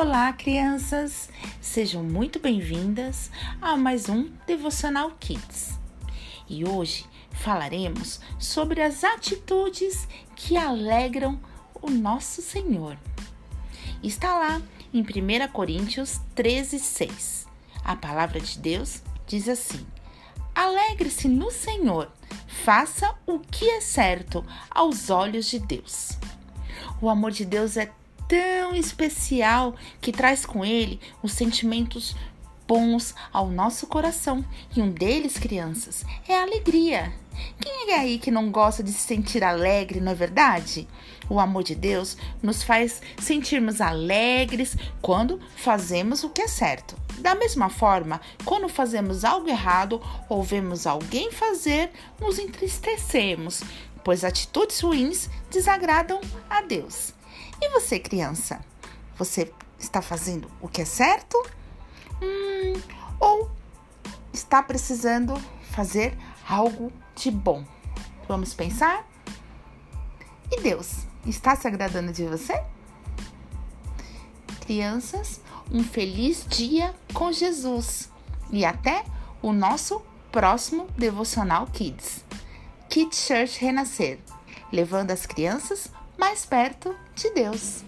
Olá, crianças! Sejam muito bem-vindas a mais um Devocional Kids. E hoje falaremos sobre as atitudes que alegram o nosso Senhor. Está lá em 1 Coríntios 13, 6. A palavra de Deus diz assim: Alegre-se no Senhor, faça o que é certo aos olhos de Deus. O amor de Deus é tão especial que traz com ele os sentimentos bons ao nosso coração. E um deles, crianças, é a alegria. Quem é aí que não gosta de se sentir alegre, não é verdade? O amor de Deus nos faz sentirmos alegres quando fazemos o que é certo. Da mesma forma, quando fazemos algo errado ou vemos alguém fazer, nos entristecemos, pois atitudes ruins desagradam a Deus. E você, criança? Você está fazendo o que é certo? Hum, ou está precisando fazer algo de bom? Vamos pensar? E Deus está se agradando de você? Crianças, um feliz dia com Jesus e até o nosso próximo Devocional Kids. Kids Church Renascer, levando as crianças mais perto de Deus.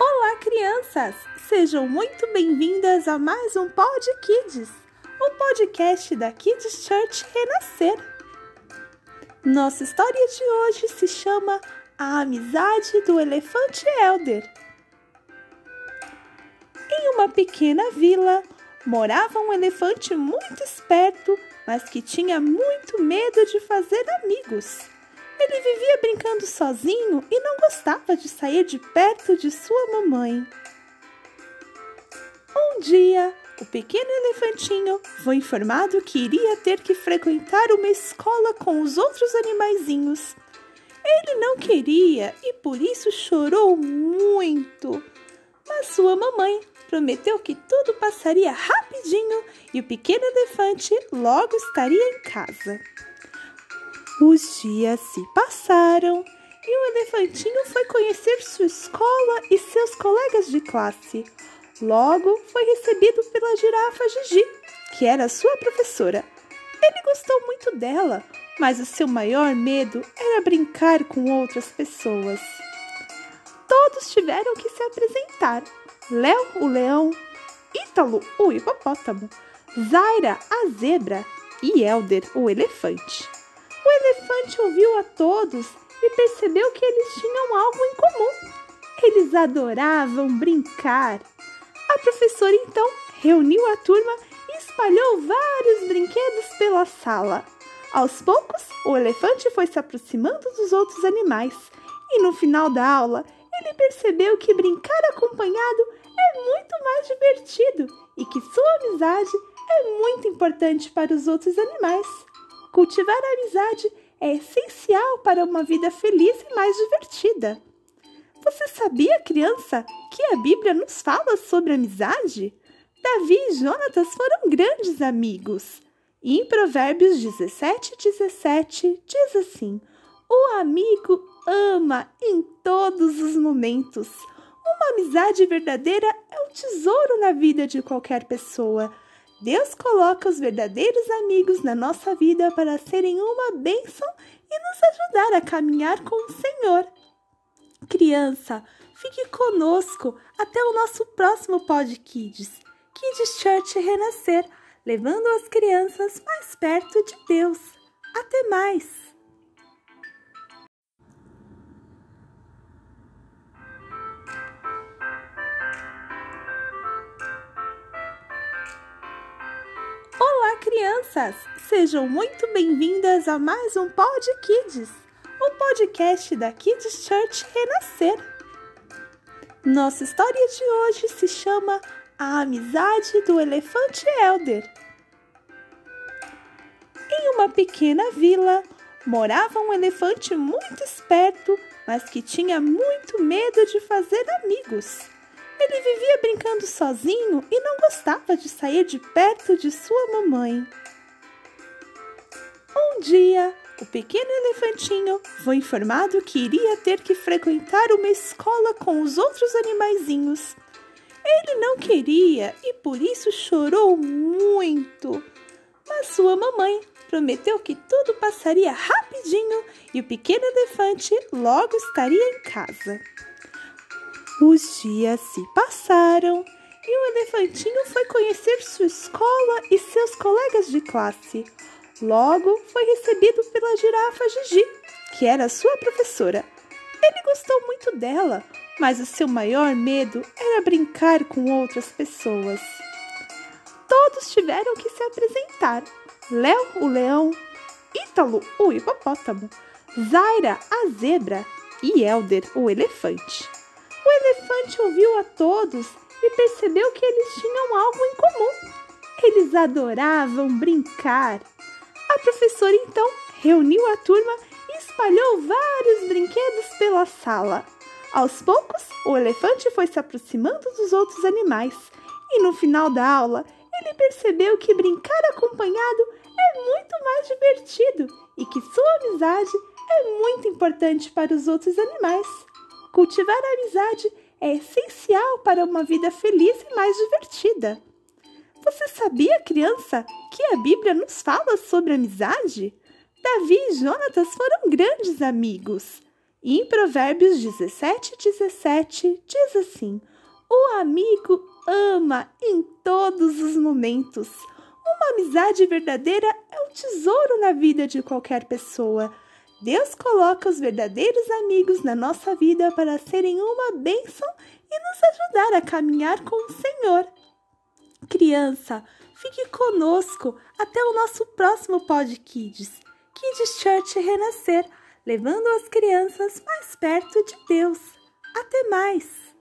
Olá, crianças! Sejam muito bem-vindas a mais um Pod Kids, o podcast da Kids Church Renascer. Nossa história de hoje se chama A Amizade do Elefante Elder. Em uma pequena vila morava um elefante muito esperto, mas que tinha muito medo de fazer amigos. Ele vivia brincando sozinho e não gostava de sair de perto de sua mamãe. Um dia, o pequeno elefantinho foi informado que iria ter que frequentar uma escola com os outros animaizinhos. Ele não queria e por isso chorou muito. Mas sua mamãe prometeu que tudo passaria rapidinho e o pequeno elefante logo estaria em casa. Os dias se passaram e o elefantinho foi conhecer sua escola e seus colegas de classe. Logo foi recebido pela girafa Gigi, que era sua professora. Ele gostou muito dela, mas o seu maior medo era brincar com outras pessoas. Todos tiveram que se apresentar: Léo, o leão, Ítalo, o hipopótamo, Zaira, a zebra e Elder, o elefante. O elefante ouviu a todos e percebeu que eles tinham algo em comum. Eles adoravam brincar. A professora então reuniu a turma e espalhou vários brinquedos pela sala. Aos poucos, o elefante foi se aproximando dos outros animais e no final da aula ele percebeu que brincar acompanhado é muito mais divertido e que sua amizade é muito importante para os outros animais. Cultivar a amizade é essencial para uma vida feliz e mais divertida. Você sabia, criança, que a Bíblia nos fala sobre amizade? Davi e Jonatas foram grandes amigos. E em Provérbios 17, 17 diz assim: O amigo ama em todos os momentos. Uma amizade verdadeira é um tesouro na vida de qualquer pessoa. Deus coloca os verdadeiros amigos na nossa vida para serem uma bênção e nos ajudar a caminhar com o Senhor. Criança, fique conosco até o nosso próximo Pod Kids, Kids Church Renascer, levando as crianças mais perto de Deus. Até mais! Olá, crianças! Sejam muito bem-vindas a mais um Pod Kids o podcast da Kids Church Renascer. Nossa história de hoje se chama A Amizade do Elefante Elder. Em uma pequena vila morava um elefante muito esperto, mas que tinha muito medo de fazer amigos. Ele vivia brincando sozinho e não gostava de sair de perto de sua mamãe. Um dia, o pequeno elefantinho foi informado que iria ter que frequentar uma escola com os outros animaizinhos. Ele não queria e por isso chorou muito. Mas sua mamãe prometeu que tudo passaria rapidinho e o pequeno elefante logo estaria em casa. Os dias se passaram e o elefantinho foi conhecer sua escola e seus colegas de classe. Logo foi recebido pela girafa Gigi, que era sua professora. Ele gostou muito dela, mas o seu maior medo era brincar com outras pessoas. Todos tiveram que se apresentar. Léo, o leão, Ítalo, o hipopótamo, Zaira, a zebra e Elder, o elefante. O elefante ouviu a todos e percebeu que eles tinham algo em comum. Eles adoravam brincar. A professora então reuniu a turma e espalhou vários brinquedos pela sala. Aos poucos, o elefante foi se aproximando dos outros animais e no final da aula ele percebeu que brincar acompanhado é muito mais divertido e que sua amizade é muito importante para os outros animais. Cultivar a amizade é essencial para uma vida feliz e mais divertida. Você sabia, criança, que a Bíblia nos fala sobre amizade? Davi e Jonatas foram grandes amigos. E em Provérbios 17, 17 diz assim: O amigo ama em todos os momentos. Uma amizade verdadeira é um tesouro na vida de qualquer pessoa. Deus coloca os verdadeiros amigos na nossa vida para serem uma bênção e nos ajudar a caminhar com o Senhor. Criança, fique conosco até o nosso próximo Pod Kids, Kids Church Renascer, levando as crianças mais perto de Deus. Até mais!